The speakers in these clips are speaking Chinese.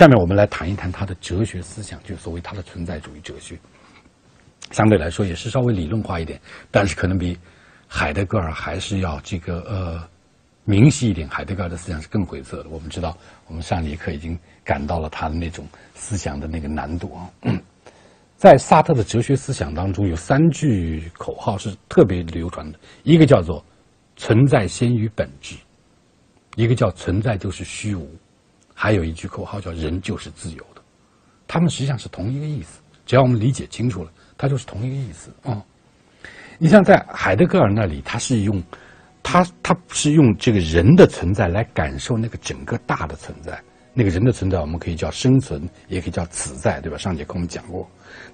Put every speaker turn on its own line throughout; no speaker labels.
下面我们来谈一谈他的哲学思想，就所谓他的存在主义哲学。相对来说也是稍微理论化一点，但是可能比海德格尔还是要这个呃明晰一点。海德格尔的思想是更晦涩的。我们知道，我们上节课已经感到了他的那种思想的那个难度啊。在萨特的哲学思想当中，有三句口号是特别流传的，一个叫做“存在先于本质”，一个叫“存在就是虚无”，还有一句口号叫“人就是自由的”。他们实际上是同一个意思，只要我们理解清楚了。它就是同一个意思啊！你像在海德格尔那里，他是用他他是用这个人的存在来感受那个整个大的存在。那个人的存在，我们可以叫生存，也可以叫此在，对吧？上节课我们讲过，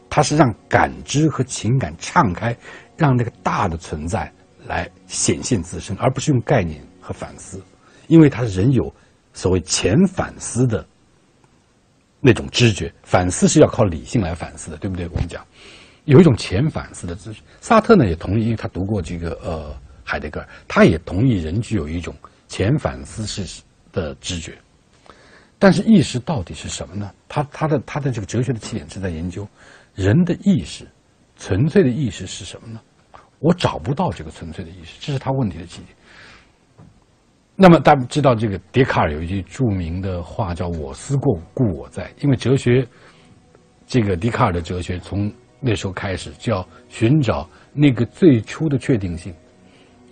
他是让感知和情感敞开，让那个大的存在来显现自身，而不是用概念和反思，因为他人有所谓前反思的那种知觉，反思是要靠理性来反思的，对不对？我们讲。有一种前反思的知觉，萨特呢也同意，因为他读过这个呃海德格尔，他也同意人具有一种前反思式的知觉。但是意识到底是什么呢？他他的他的这个哲学的起点是在研究人的意识，纯粹的意识是什么呢？我找不到这个纯粹的意识，这是他问题的起点。那么大家知道，这个笛卡尔有一句著名的话叫“我思过，故我在”，因为哲学，这个笛卡尔的哲学从那时候开始就要寻找那个最初的确定性。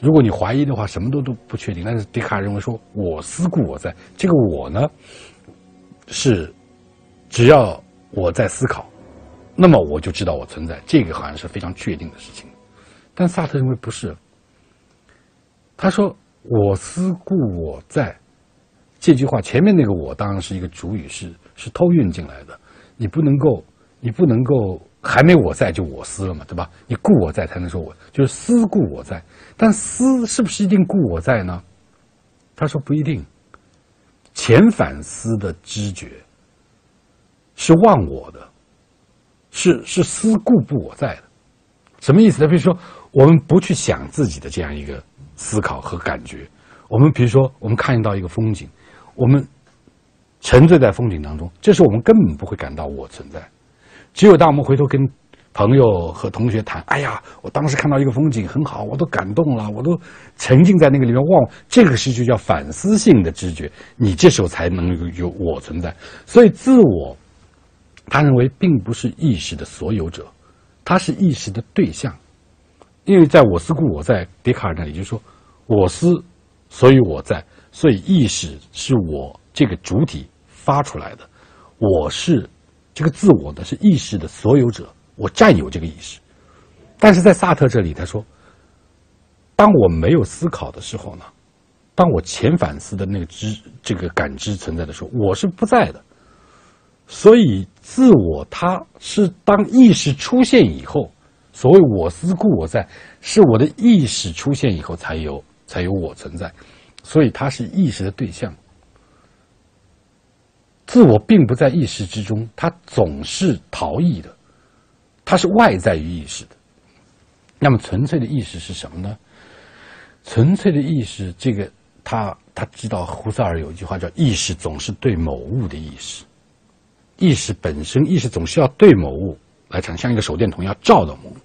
如果你怀疑的话，什么都都不确定。但是笛卡尔认为说：“我思故我在。”这个“我”呢，是只要我在思考，那么我就知道我存在。这个好像是非常确定的事情。但萨特认为不是。他说：“我思故我在。”这句话前面那个“我”当然是一个主语，是是偷运进来的。你不能够，你不能够。还没我在就我思了嘛，对吧？你故我在才能说我就是思故我在，但思是不是一定故我在呢？他说不一定。前反思的知觉是忘我的，是是思故不我在的，什么意思呢？比如说，我们不去想自己的这样一个思考和感觉，我们比如说，我们看到一个风景，我们沉醉在风景当中，这时候我们根本不会感到我存在。只有当我们回头跟朋友和同学谈，哎呀，我当时看到一个风景很好，我都感动了，我都沉浸在那个里面忘，这个是就叫反思性的知觉，你这时候才能有有我存在。所以自我，他认为并不是意识的所有者，他是意识的对象，因为在我思故我在，笛卡尔那里就是说，我思，所以我在，所以意识是我这个主体发出来的，我是。这个自我呢是意识的所有者，我占有这个意识。但是在萨特这里，他说，当我没有思考的时候呢，当我前反思的那个知这个感知存在的时候，我是不在的。所以自我它是当意识出现以后，所谓我思故我在，是我的意识出现以后才有才有我存在，所以它是意识的对象。自我并不在意识之中，它总是逃逸的，它是外在于意识的。那么，纯粹的意识是什么呢？纯粹的意识，这个他他知道，胡塞尔有一句话叫“意识总是对某物的意识”，意识本身，意识总是要对某物来产，像一个手电筒要照到某物。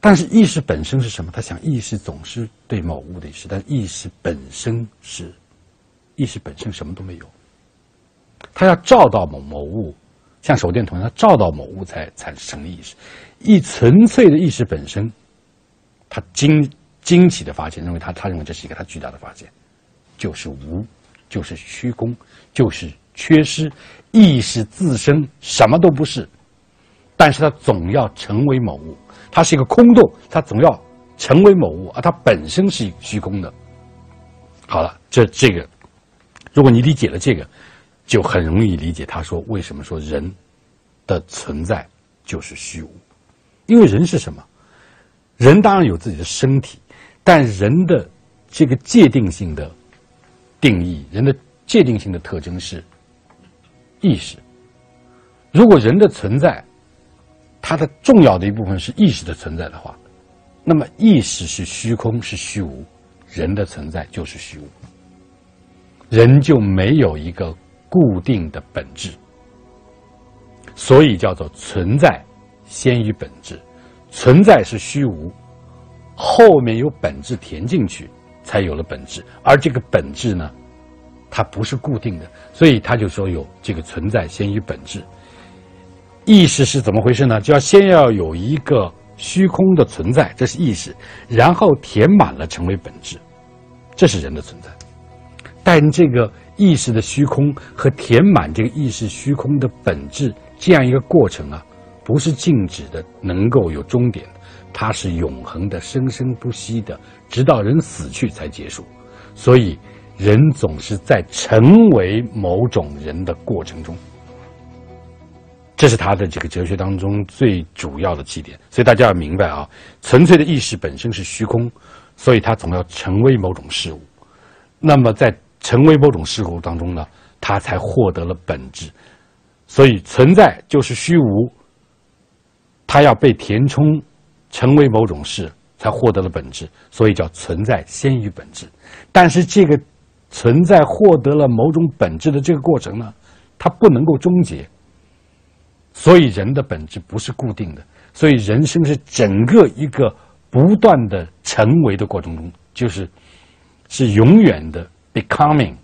但是，意识本身是什么？他想，意识总是对某物的意识，但意识本身是，意识本身什么都没有。他要照到某某物，像手电筒，它照到某物才产生意识。一纯粹的意识本身，他惊惊奇的发现，认为他他认为这是一个他巨大的发现，就是无，就是虚空，就是缺失。意识自身什么都不是，但是它总要成为某物。它是一个空洞，它总要成为某物，而它本身是虚空的。好了，这这个，如果你理解了这个。就很容易理解，他说为什么说人的存在就是虚无？因为人是什么？人当然有自己的身体，但人的这个界定性的定义，人的界定性的特征是意识。如果人的存在，它的重要的一部分是意识的存在的话，那么意识是虚空，是虚无，人的存在就是虚无，人就没有一个。固定的本质，所以叫做存在先于本质。存在是虚无，后面有本质填进去，才有了本质。而这个本质呢，它不是固定的，所以他就说有这个存在先于本质。意识是怎么回事呢？就要先要有一个虚空的存在，这是意识，然后填满了成为本质，这是人的存在。但这个意识的虚空和填满这个意识虚空的本质这样一个过程啊。不是静止的，能够有终点，它是永恒的、生生不息的，直到人死去才结束。所以，人总是在成为某种人的过程中，这是他的这个哲学当中最主要的起点。所以大家要明白啊，纯粹的意识本身是虚空，所以它总要成为某种事物。那么，在成为某种事物当中呢，它才获得了本质。所以，存在就是虚无。它要被填充，成为某种事，才获得了本质，所以叫存在先于本质。但是这个存在获得了某种本质的这个过程呢，它不能够终结。所以人的本质不是固定的，所以人生是整个一个不断的成为的过程中，就是是永远的 becoming，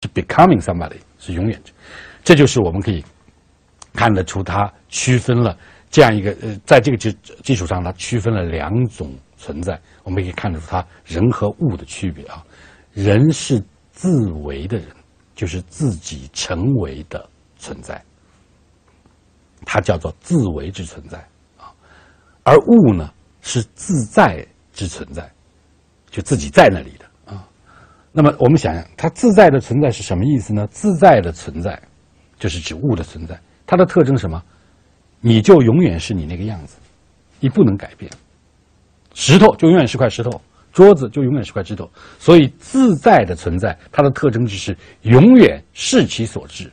是 becoming somebody，是永远的。这就是我们可以看得出，它区分了。这样一个呃，在这个基基础上，它区分了两种存在。我们可以看得出，它人和物的区别啊。人是自为的人，就是自己成为的存在，它叫做自为之存在啊。而物呢，是自在之存在，就自己在那里的啊。那么我们想想，它自在的存在是什么意思呢？自在的存在，就是指物的存在，它的特征什么？你就永远是你那个样子，你不能改变。石头就永远是块石头，桌子就永远是块石头。所以自在的存在，它的特征就是永远视其所至，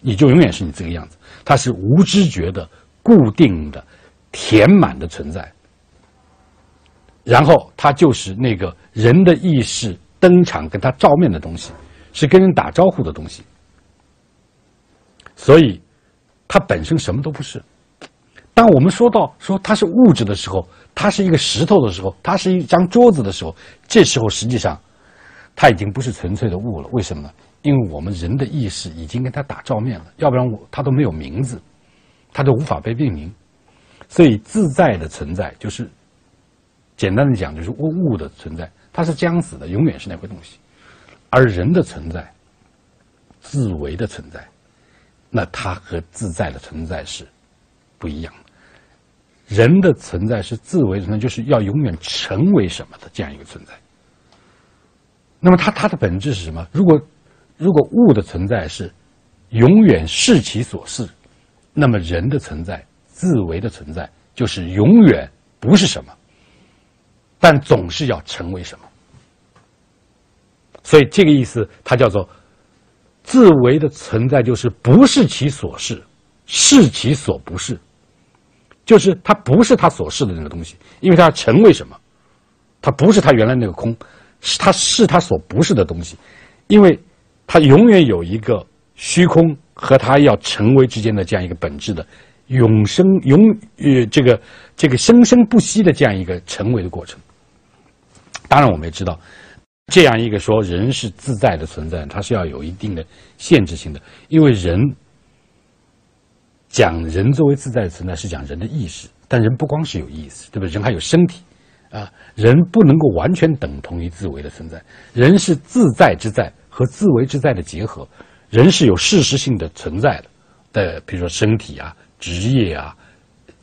你就永远是你这个样子。它是无知觉的、固定的、填满的存在。然后它就是那个人的意识登场跟他照面的东西，是跟人打招呼的东西。所以。它本身什么都不是。当我们说到说它是物质的时候，它是一个石头的时候，它是一张桌子的时候，这时候实际上，它已经不是纯粹的物了。为什么呢？因为我们人的意识已经跟它打照面了，要不然我它都没有名字，它都无法被命名。所以自在的存在，就是简单的讲，就是物物的存在，它是将死的，永远是那块东西。而人的存在，自为的存在。那它和自在的存在是不一样的。人的存在是自为存在，就是要永远成为什么的这样一个存在。那么它它的本质是什么？如果如果物的存在是永远视其所视，那么人的存在自为的存在就是永远不是什么，但总是要成为什么。所以这个意思，它叫做。自为的存在就是不是其所是，是其所不是，就是它不是它所是的那个东西，因为它要成为什么，它不是它原来那个空，是它是它所不是的东西，因为它永远有一个虚空和它要成为之间的这样一个本质的永生永呃这个这个生生不息的这样一个成为的过程。当然，我们也知道。这样一个说，人是自在的存在，它是要有一定的限制性的，因为人讲人作为自在的存在是讲人的意识，但人不光是有意识，对不对？人还有身体，啊，人不能够完全等同于自为的存在，人是自在之在和自为之在的结合，人是有事实性的存在的，的比如说身体啊、职业啊、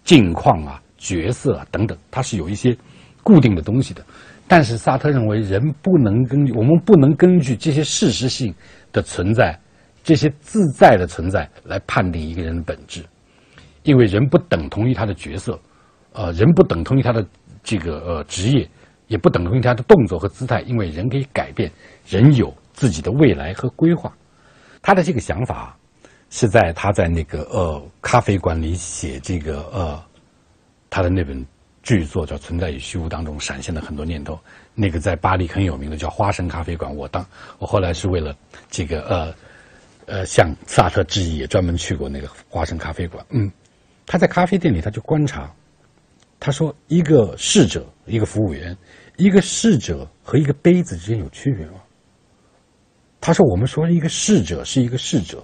境况啊、角色啊等等，它是有一些固定的东西的。但是萨特认为，人不能根据我们不能根据这些事实性的存在，这些自在的存在来判定一个人的本质，因为人不等同于他的角色，呃，人不等同于他的这个呃职业，也不等同于他的动作和姿态，因为人可以改变，人有自己的未来和规划。他的这个想法是在他在那个呃咖啡馆里写这个呃他的那本。巨作叫《存在与虚无》当中闪现了很多念头。那个在巴黎很有名的叫花生咖啡馆，我当我后来是为了这个呃呃，向萨特致意，也专门去过那个花生咖啡馆。嗯，他在咖啡店里，他就观察，他说，一个侍者，一个服务员，一个侍者和一个杯子之间有区别吗？他说，我们说一个逝者是一个逝者，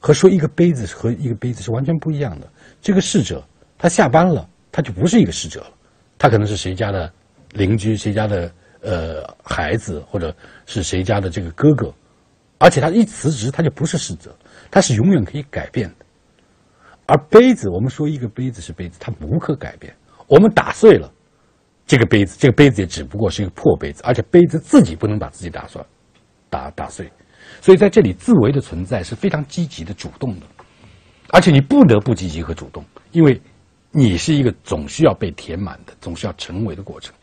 和说一个杯子和一个杯子是完全不一样的。这个逝者他下班了，他就不是一个逝者了，他可能是谁家的邻居，谁家的呃孩子，或者是谁家的这个哥哥。而且他一辞职，他就不是逝者，他是永远可以改变的。而杯子，我们说一个杯子是杯子，它无可改变。我们打碎了这个杯子，这个杯子也只不过是一个破杯子，而且杯子自己不能把自己打碎，打打碎。所以在这里，自为的存在是非常积极的、主动的，而且你不得不积极和主动，因为你是一个总需要被填满的、总是要成为的过程。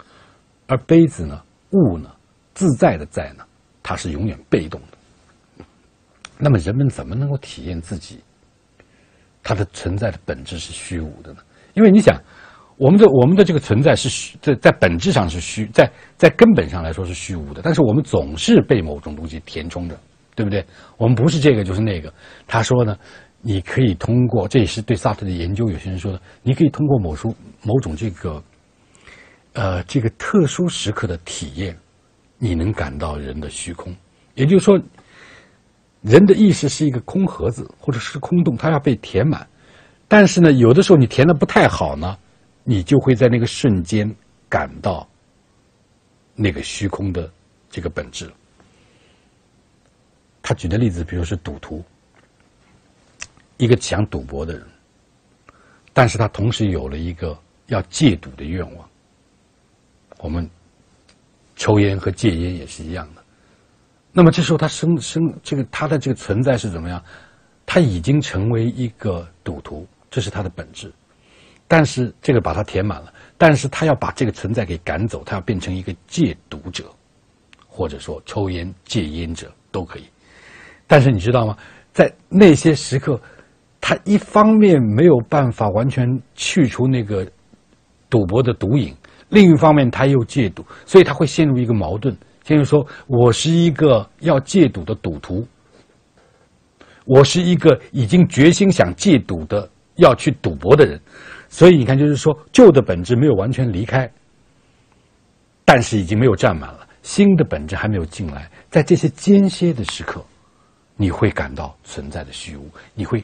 而杯子呢，物呢，自在的在呢，它是永远被动的。那么人们怎么能够体验自己？它的存在的本质是虚无的呢？因为你想，我们的我们的这个存在是虚，在在本质上是虚，在在根本上来说是虚无的。但是我们总是被某种东西填充着，对不对？我们不是这个就是那个。他说呢，你可以通过，这也是对萨特的研究。有些人说的，你可以通过某书某种这个，呃，这个特殊时刻的体验，你能感到人的虚空。也就是说。人的意识是一个空盒子，或者是空洞，它要被填满。但是呢，有的时候你填的不太好呢，你就会在那个瞬间感到那个虚空的这个本质。他举的例子，比如是赌徒，一个想赌博的人，但是他同时有了一个要戒赌的愿望。我们抽烟和戒烟也是一样的。那么这时候，他生生这个他的这个存在是怎么样？他已经成为一个赌徒，这是他的本质。但是这个把他填满了，但是他要把这个存在给赶走，他要变成一个戒赌者，或者说抽烟戒烟者都可以。但是你知道吗？在那些时刻，他一方面没有办法完全去除那个赌博的毒瘾，另一方面他又戒赌，所以他会陷入一个矛盾。就是说：“我是一个要戒赌的赌徒，我是一个已经决心想戒赌的要去赌博的人，所以你看，就是说旧的本质没有完全离开，但是已经没有占满了，新的本质还没有进来。在这些间歇的时刻，你会感到存在的虚无，你会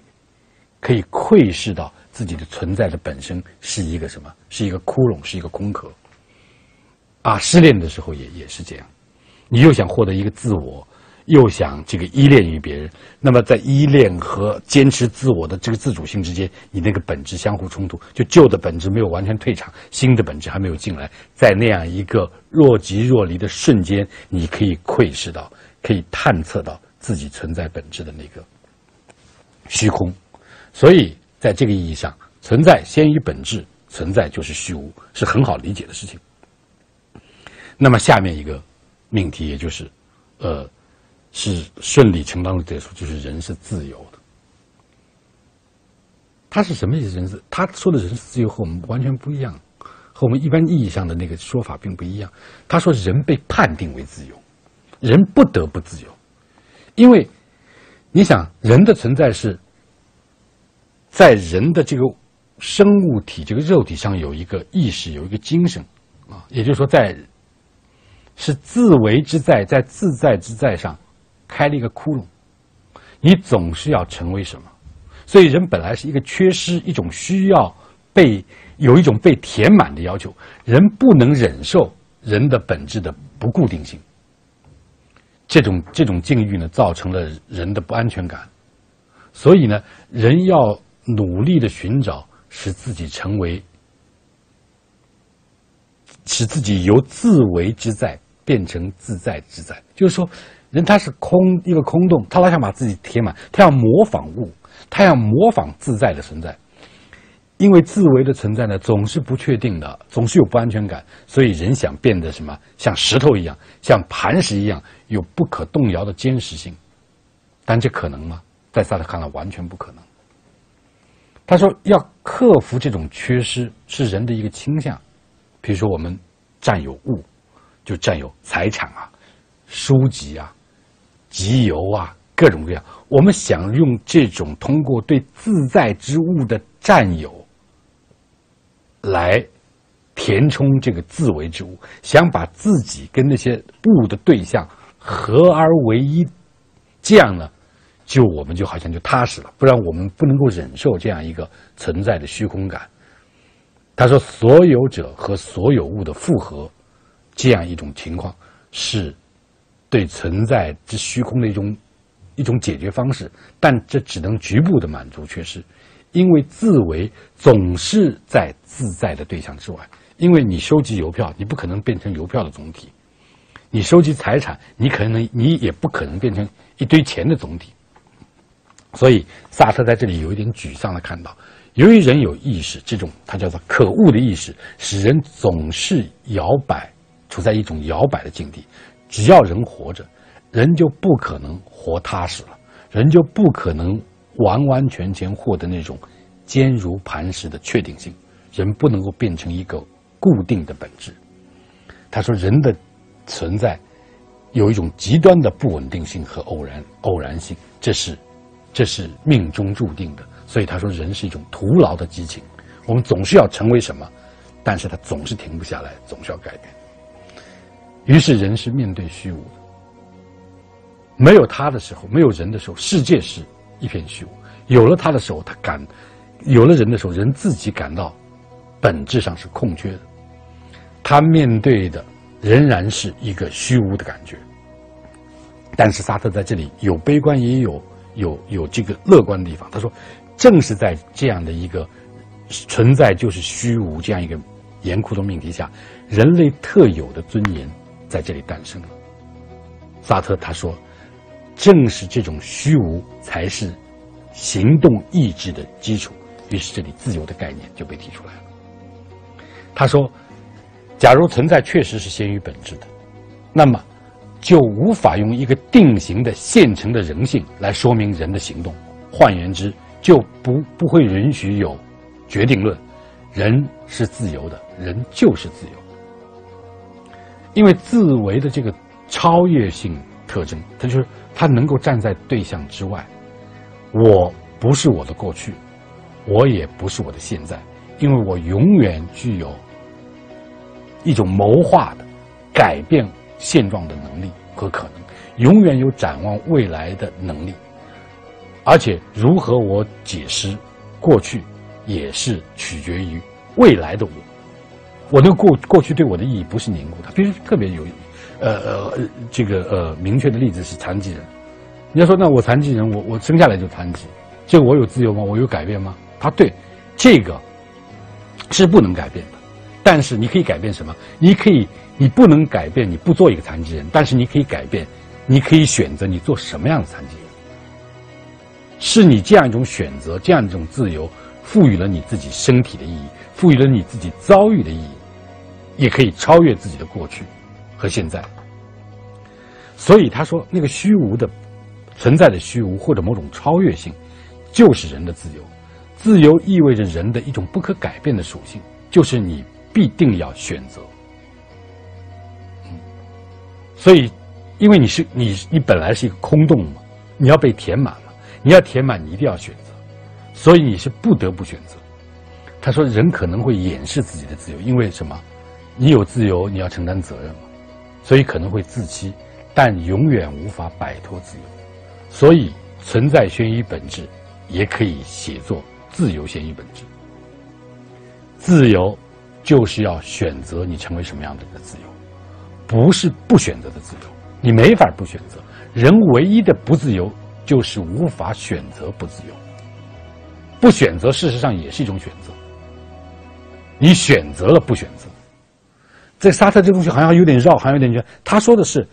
可以窥视到自己的存在的本身是一个什么？是一个窟窿，是一个空壳。啊，失恋的时候也也是这样。”你又想获得一个自我，又想这个依恋于别人，那么在依恋和坚持自我的这个自主性之间，你那个本质相互冲突，就旧的本质没有完全退场，新的本质还没有进来，在那样一个若即若离的瞬间，你可以窥视到，可以探测到自己存在本质的那个虚空。所以，在这个意义上，存在先于本质，存在就是虚无，是很好理解的事情。那么下面一个。命题也就是，呃，是顺理成章的结束，就是人是自由的。他是什么意思？人是他说的人是自由和我们完全不一样，和我们一般意义上的那个说法并不一样。他说人被判定为自由，人不得不自由，因为你想人的存在是在人的这个生物体这个肉体上有一个意识，有一个精神啊，也就是说在。是自为之在，在自在之在上开了一个窟窿，你总是要成为什么？所以人本来是一个缺失，一种需要被有一种被填满的要求。人不能忍受人的本质的不固定性，这种这种境遇呢，造成了人的不安全感。所以呢，人要努力的寻找，使自己成为，使自己由自为之在。变成自在之在，就是说，人他是空一个空洞，他老想把自己填满，他要模仿物，他要模仿自在的存在，因为自为的存在呢，总是不确定的，总是有不安全感，所以人想变得什么，像石头一样，像磐石一样，有不可动摇的坚实性，但这可能吗？在萨特看来，完全不可能。他说，要克服这种缺失，是人的一个倾向，比如说我们占有物。就占有财产啊、书籍啊、集邮啊、各种各样。我们想用这种通过对自在之物的占有来填充这个自为之物，想把自己跟那些物的对象合而为一，这样呢，就我们就好像就踏实了。不然我们不能够忍受这样一个存在的虚空感。他说：“所有者和所有物的复合，这样一种情况，是对存在之虚空的一种一种解决方式。但这只能局部的满足，却是因为自为总是在自在的对象之外。因为你收集邮票，你不可能变成邮票的总体；你收集财产，你可能你也不可能变成一堆钱的总体。所以，萨特在这里有一点沮丧的看到。”由于人有意识，这种它叫做可恶的意识，使人总是摇摆，处在一种摇摆的境地。只要人活着，人就不可能活踏实了，人就不可能完完全全获得那种坚如磐石的确定性。人不能够变成一个固定的本质。他说，人的存在有一种极端的不稳定性和偶然偶然性，这是这是命中注定的。所以他说，人是一种徒劳的激情。我们总是要成为什么，但是他总是停不下来，总是要改变。于是，人是面对虚无的。没有他的时候，没有人的时候，世界是一片虚无；有了他的时候，他感；有了人的时候，人自己感到本质上是空缺的。他面对的仍然是一个虚无的感觉。但是，萨特在这里有悲观，也有有有这个乐观的地方。他说。正是在这样的一个存在就是虚无这样一个严酷的命题下，人类特有的尊严在这里诞生了。萨特他说：“正是这种虚无才是行动意志的基础。”于是，这里自由的概念就被提出来了。他说：“假如存在确实是先于本质的，那么就无法用一个定型的现成的人性来说明人的行动。换言之，就不不会允许有决定论，人是自由的，人就是自由，因为自为的这个超越性特征，它就是它能够站在对象之外。我不是我的过去，我也不是我的现在，因为我永远具有一种谋划的改变现状的能力和可能，永远有展望未来的能力。而且，如何我解释过去，也是取决于未来的我。我那个过过去对我的意义不是凝固，它必须特别有，呃呃，这个呃明确的例子是残疾人。你要说，那我残疾人，我我生下来就残疾，这个我有自由吗？我有改变吗？他对这个是不能改变的。但是你可以改变什么？你可以，你不能改变你不做一个残疾人，但是你可以改变，你可以选择你做什么样的残疾人。是你这样一种选择，这样一种自由，赋予了你自己身体的意义，赋予了你自己遭遇的意义，也可以超越自己的过去和现在。所以他说，那个虚无的存在的虚无或者某种超越性，就是人的自由。自由意味着人的一种不可改变的属性，就是你必定要选择。所以，因为你是你，你本来是一个空洞嘛，你要被填满了。你要填满，你一定要选择，所以你是不得不选择。他说，人可能会掩饰自己的自由，因为什么？你有自由，你要承担责任嘛，所以可能会自欺，但永远无法摆脱自由。所以，存在先于本质，也可以写作自由先于本质。自由就是要选择你成为什么样的一个自由，不是不选择的自由。你没法不选择，人唯一的不自由。就是无法选择不自由，不选择事实上也是一种选择。你选择了不选择，这沙特这东西好像有点绕，好像有点绕。他说的是，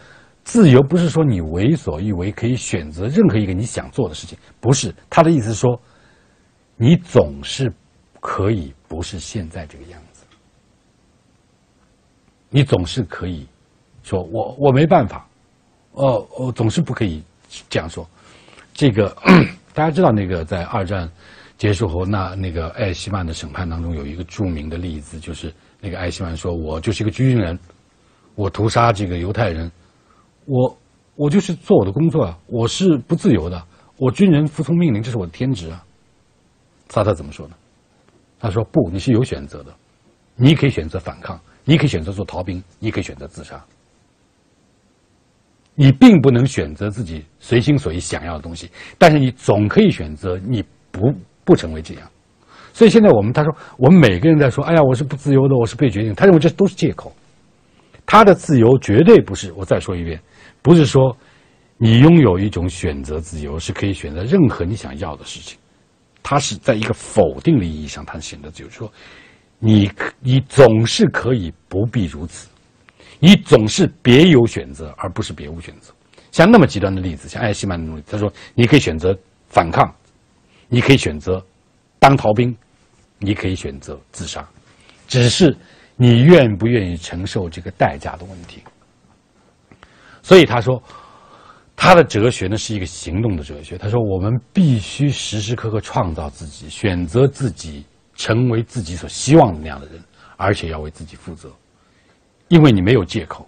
自由不是说你为所欲为，可以选择任何一个你想做的事情，不是。他的意思是说，你总是可以不是现在这个样子，你总是可以说我我没办法，哦，我总是不可以这样说。这个 大家知道，那个在二战结束后，那那个艾希曼的审判当中有一个著名的例子，就是那个艾希曼说：“我就是一个军人，我屠杀这个犹太人，我我就是做我的工作啊，我是不自由的。我军人服从命令，这是我的天职啊。萨特怎么说呢？他说：“不，你是有选择的，你可以选择反抗，你可以选择做逃兵，你可以选择自杀。你并不能选择自己随心所欲想要的东西，但是你总可以选择你不不成为这样。所以现在我们他说，我们每个人在说：‘哎呀，我是不自由的，我是被决定。’他认为这都是借口。他的自由绝对不是。我再说一遍，不是说。”你拥有一种选择自由，是可以选择任何你想要的事情。他是在一个否定的意义上，他选择自由，说你你总是可以不必如此，你总是别有选择，而不是别无选择。像那么极端的例子，像艾希曼的例子，他说你可以选择反抗，你可以选择当逃兵，你可以选择自杀，只是你愿不愿意承受这个代价的问题。所以他说。他的哲学呢是一个行动的哲学。他说：“我们必须时时刻刻创造自己，选择自己，成为自己所希望的那样的人，而且要为自己负责。因为你没有借口，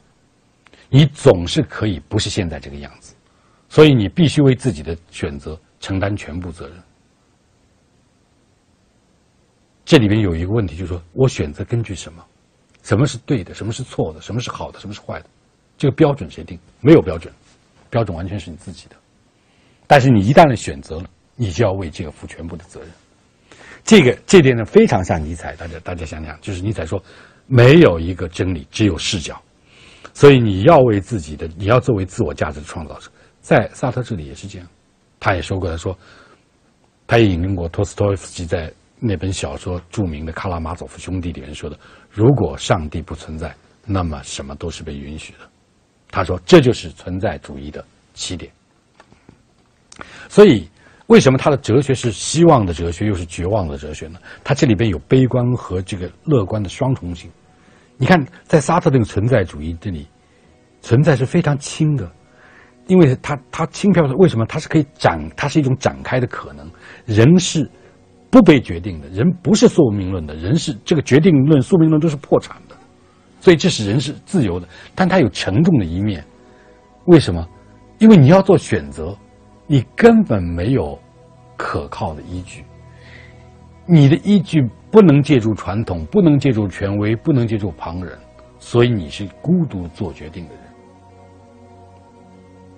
你总是可以不是现在这个样子，所以你必须为自己的选择承担全部责任。这里面有一个问题，就是说我选择根据什么？什么是对的？什么是错的？什么是好的？什么是坏的？这个标准谁定？没有标准。”标准完全是你自己的，但是你一旦选择了，你就要为这个负全部的责任。这个这点呢，非常像尼采。大家大家想想，就是尼采说，没有一个真理，只有视角。所以你要为自己的，你要作为自我价值的创造者。在萨特这里也是这样，他也说过，他说，他也引用过托斯托耶夫斯基在那本小说著名的《卡拉马佐夫兄弟》里面说的：“如果上帝不存在，那么什么都是被允许的。”他说：“这就是存在主义的起点。所以，为什么他的哲学是希望的哲学，又是绝望的哲学呢？他这里边有悲观和这个乐观的双重性。你看，在沙特这个存在主义这里，存在是非常轻的，因为它它轻飘的。为什么？它是可以展，它是一种展开的可能。人是不被决定的，人不是宿命论的，人是这个决定论、宿命论都是破产的。”所以，这是人是自由的，但它有沉重的一面。为什么？因为你要做选择，你根本没有可靠的依据。你的依据不能借助传统，不能借助权威，不能借助旁人，所以你是孤独做决定的人。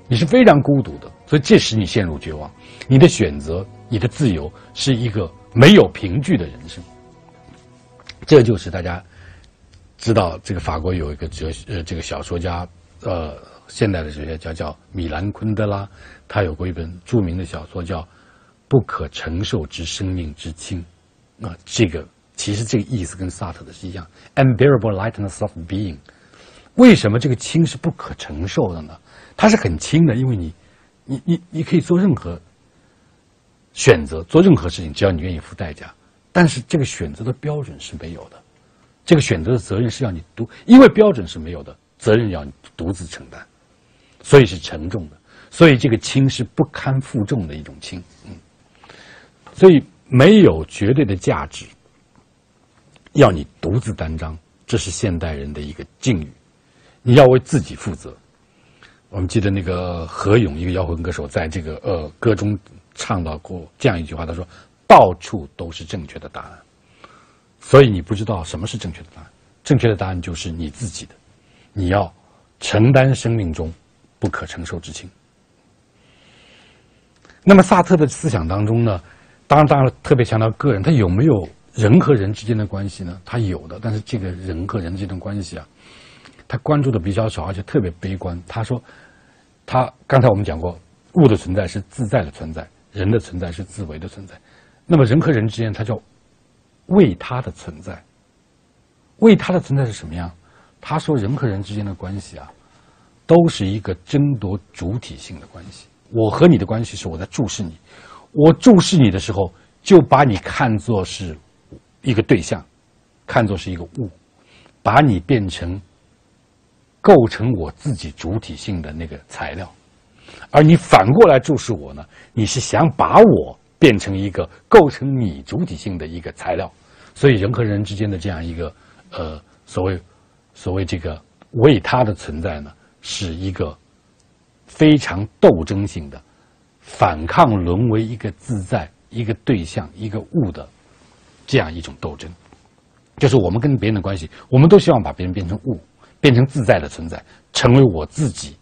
你是非常孤独的，所以这使你陷入绝望。你的选择，你的自由，是一个没有凭据的人生。这就是大家。知道这个法国有一个哲呃，这个小说家，呃，现代的哲学家叫米兰昆德拉，他有过一本著名的小说叫《不可承受之生命之轻》，啊，这个其实这个意思跟萨特的是一样，unbearable lightness of being。为什么这个轻是不可承受的呢？它是很轻的，因为你，你你你可以做任何选择，做任何事情，只要你愿意付代价。但是这个选择的标准是没有的。这个选择的责任是要你独，因为标准是没有的，责任要你独自承担，所以是沉重的，所以这个轻是不堪负重的一种轻，嗯，所以没有绝对的价值，要你独自担当，这是现代人的一个境遇，你要为自己负责。我们记得那个何勇，一个摇滚歌手，在这个呃歌中唱到过这样一句话，他说：“到处都是正确的答案。”所以你不知道什么是正确的答案，正确的答案就是你自己的，你要承担生命中不可承受之轻。那么萨特的思想当中呢，当然当然特别强调个人，他有没有人和人之间的关系呢？他有的，但是这个人和人之间的关系啊，他关注的比较少，而且特别悲观。他说，他刚才我们讲过，物的存在是自在的存在，人的存在是自为的存在。那么人和人之间，他叫。为他的存在，为他的存在是什么样？他说，人和人之间的关系啊，都是一个争夺主体性的关系。我和你的关系是我在注视你，我注视你的时候，就把你看作是一个对象，看作是一个物，把你变成构成我自己主体性的那个材料。而你反过来注视我呢？你是想把我变成一个构成你主体性的一个材料。所以，人和人之间的这样一个，呃，所谓，所谓这个为他的存在呢，是一个非常斗争性的反抗，沦为一个自在、一个对象、一个物的这样一种斗争。就是我们跟别人的关系，我们都希望把别人变成物，变成自在的存在，成为我自己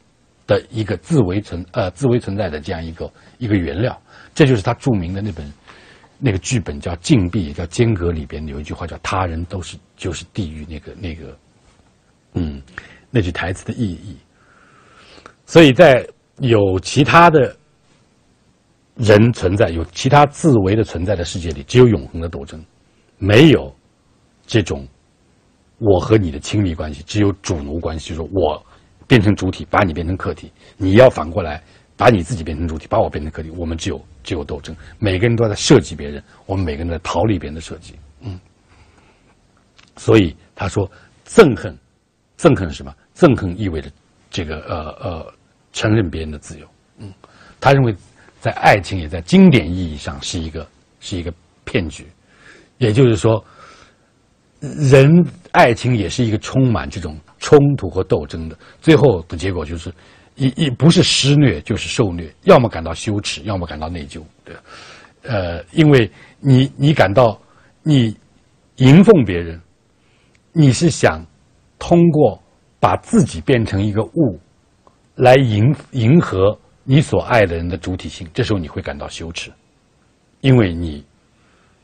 的一个自为存呃自为存在的这样一个一个原料。这就是他著名的那本那个剧本叫《禁闭》，也叫《间隔》里边有一句话叫“他人都是就是地狱”，那个那个嗯那句台词的意义。所以在有其他的人存在、有其他自为的存在的世界里，只有永恒的斗争，没有。这种我和你的亲密关系只有主奴关系，就是我变成主体，把你变成客体；你要反过来把你自己变成主体，把我变成客体。我们只有只有斗争，每个人都在设计别人，我们每个人在逃离别人的设计。嗯，所以他说憎恨，憎恨是什么？憎恨意味着这个呃呃承认别人的自由。嗯，他认为在爱情也在经典意义上是一个是一个骗局，也就是说。人爱情也是一个充满这种冲突和斗争的，最后的结果就是一一不是施虐就是受虐，要么感到羞耻，要么感到内疚，对，呃，因为你你感到你迎奉别人，你是想通过把自己变成一个物来迎迎合你所爱的人的主体性，这时候你会感到羞耻，因为你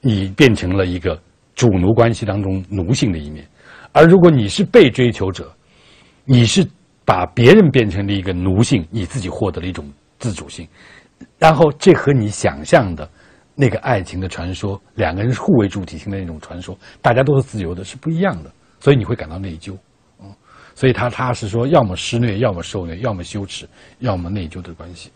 你变成了一个。主奴关系当中奴性的一面，而如果你是被追求者，你是把别人变成了一个奴性，你自己获得了一种自主性，然后这和你想象的那个爱情的传说，两个人互为主体性的那种传说，大家都是自由的，是不一样的，所以你会感到内疚，所以他他是说，要么施虐，要么受虐，要么羞耻，要么内疚的关系。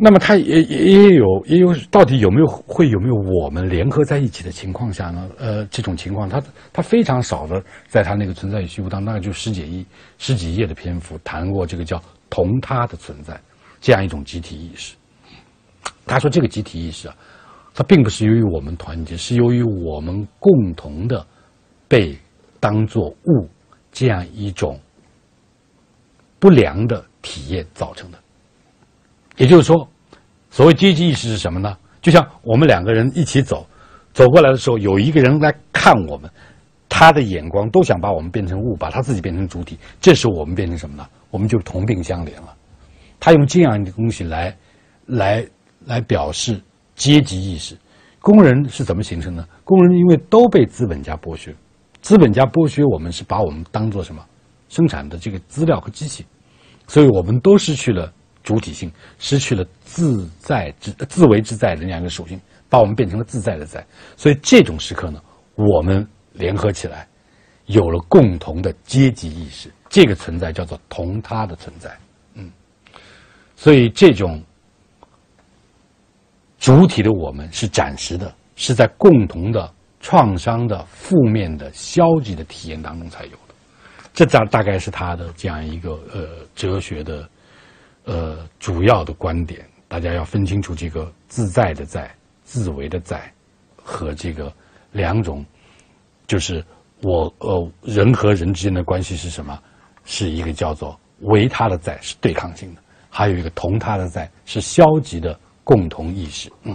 那么，他也也也有也有，到底有没有会有没有我们联合在一起的情况下呢？呃，这种情况，他他非常少的，在他那个存在与虚无当中，大概就十几页十几页的篇幅谈过这个叫同他的存在这样一种集体意识。他说，这个集体意识啊，它并不是由于我们团结，是由于我们共同的被当作物这样一种不良的体验造成的。也就是说，所谓阶级意识是什么呢？就像我们两个人一起走，走过来的时候，有一个人来看我们，他的眼光都想把我们变成物，把他自己变成主体。这时候我们变成什么呢？我们就同病相怜了。他用这样一个东西来，来，来表示阶级意识。工人是怎么形成的？工人因为都被资本家剥削，资本家剥削我们是把我们当做什么？生产的这个资料和机器，所以我们都失去了。主体性失去了自在之自为之在的那样一个属性，把我们变成了自在的在。所以这种时刻呢，我们联合起来，有了共同的阶级意识。这个存在叫做同他的存在。嗯，所以这种主体的我们是暂时的，是在共同的创伤的负面的消极的体验当中才有的。这大大概是他的这样一个呃哲学的。呃，主要的观点，大家要分清楚这个自在的在、自为的在和这个两种，就是我呃人和人之间的关系是什么？是一个叫做为他的在，是对抗性的；还有一个同他的在，是消极的共同意识。嗯。